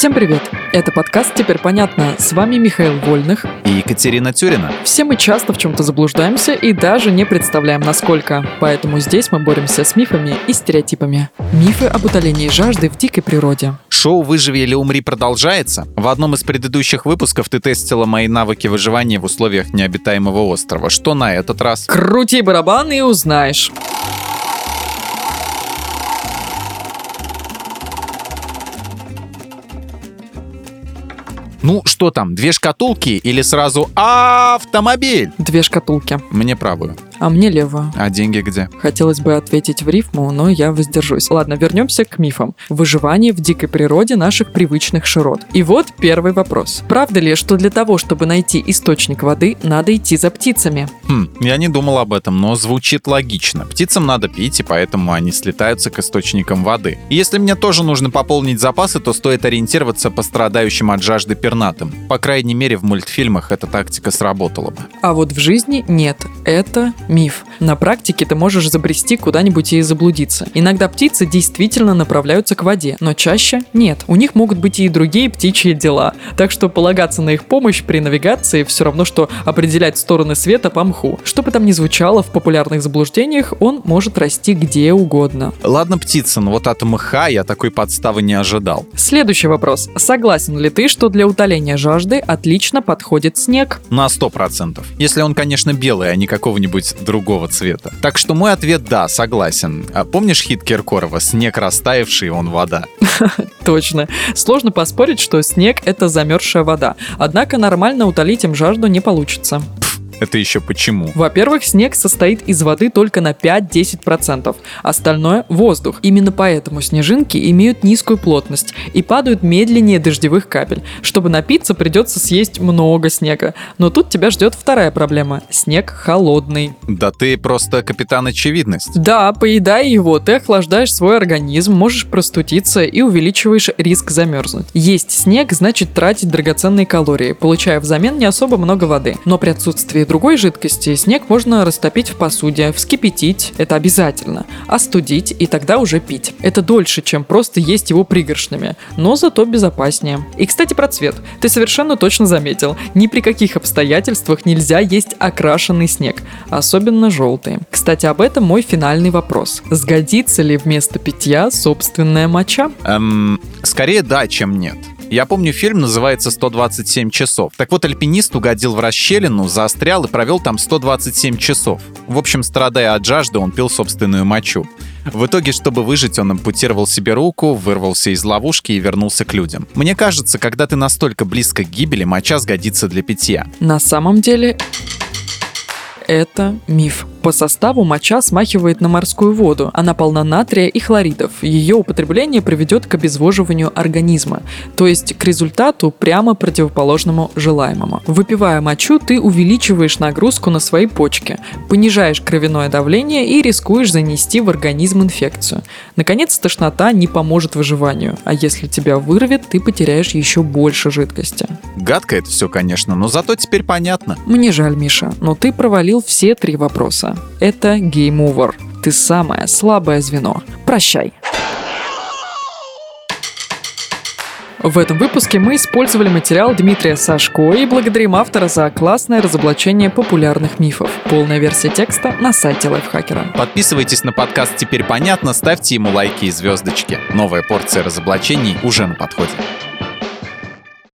Всем привет! Это подкаст «Теперь понятно». С вами Михаил Вольных и Екатерина Тюрина. Все мы часто в чем-то заблуждаемся и даже не представляем, насколько. Поэтому здесь мы боремся с мифами и стереотипами. Мифы об утолении жажды в дикой природе. Шоу «Выживи или умри» продолжается. В одном из предыдущих выпусков ты тестила мои навыки выживания в условиях необитаемого острова. Что на этот раз? Крути барабан и узнаешь. Ну, что там, две шкатулки или сразу автомобиль? Две шкатулки. Мне правую. А мне левую. А деньги где? Хотелось бы ответить в рифму, но я воздержусь. Ладно, вернемся к мифам. Выживание в дикой природе наших привычных широт. И вот первый вопрос. Правда ли, что для того, чтобы найти источник воды, надо идти за птицами? Хм, я не думал об этом, но звучит логично. Птицам надо пить, и поэтому они слетаются к источникам воды. И если мне тоже нужно пополнить запасы, то стоит ориентироваться по страдающим от жажды пернатым. По крайней мере, в мультфильмах эта тактика сработала бы. А вот в жизни нет. Это миф. На практике ты можешь забрести куда-нибудь и заблудиться. Иногда птицы действительно направляются к воде, но чаще нет. У них могут быть и другие птичьи дела. Так что полагаться на их помощь при навигации все равно, что определять стороны света по мху. Что бы там ни звучало в популярных заблуждениях, он может расти где угодно. Ладно, птица, но вот от мха я такой подставы не ожидал. Следующий вопрос. Согласен ли ты, что для утоления жажды отлично подходит снег? На сто процентов. Если он, конечно, белый, а не какого-нибудь другого цвета. Так что мой ответ да, согласен. А помнишь хит Киркорова «Снег растаявший, он вода»? Точно. Сложно поспорить, что снег — это замерзшая вода. Однако нормально утолить им жажду не получится. Это еще почему? Во-первых, снег состоит из воды только на 5-10%, остальное – воздух. Именно поэтому снежинки имеют низкую плотность и падают медленнее дождевых капель. Чтобы напиться, придется съесть много снега. Но тут тебя ждет вторая проблема – снег холодный. Да ты просто капитан очевидность. Да, поедая его, ты охлаждаешь свой организм, можешь простудиться и увеличиваешь риск замерзнуть. Есть снег значит тратить драгоценные калории, получая взамен не особо много воды. Но при отсутствии другой жидкости снег можно растопить в посуде, вскипятить, это обязательно, остудить и тогда уже пить. Это дольше, чем просто есть его пригоршнями, но зато безопаснее. И, кстати, про цвет. Ты совершенно точно заметил, ни при каких обстоятельствах нельзя есть окрашенный снег, особенно желтый. Кстати, об этом мой финальный вопрос. Сгодится ли вместо питья собственная моча? Эм, скорее да, чем нет. Я помню, фильм называется «127 часов». Так вот, альпинист угодил в расщелину, заострял и провел там 127 часов. В общем, страдая от жажды, он пил собственную мочу. В итоге, чтобы выжить, он ампутировал себе руку, вырвался из ловушки и вернулся к людям. Мне кажется, когда ты настолько близко к гибели, моча сгодится для питья. На самом деле, это миф. По составу моча смахивает на морскую воду. Она полна натрия и хлоридов. Ее употребление приведет к обезвоживанию организма, то есть к результату прямо противоположному желаемому. Выпивая мочу, ты увеличиваешь нагрузку на свои почки, понижаешь кровяное давление и рискуешь занести в организм инфекцию. Наконец, тошнота не поможет выживанию, а если тебя вырвет, ты потеряешь еще больше жидкости. Гадко это все, конечно, но зато теперь понятно. Мне жаль, Миша, но ты провалил все три вопроса. Это Over. Ты самое слабое звено. Прощай. В этом выпуске мы использовали материал Дмитрия Сашко и благодарим автора за классное разоблачение популярных мифов. Полная версия текста на сайте Лайфхакера. Подписывайтесь на подкаст «Теперь понятно», ставьте ему лайки и звездочки. Новая порция разоблачений уже на подходе.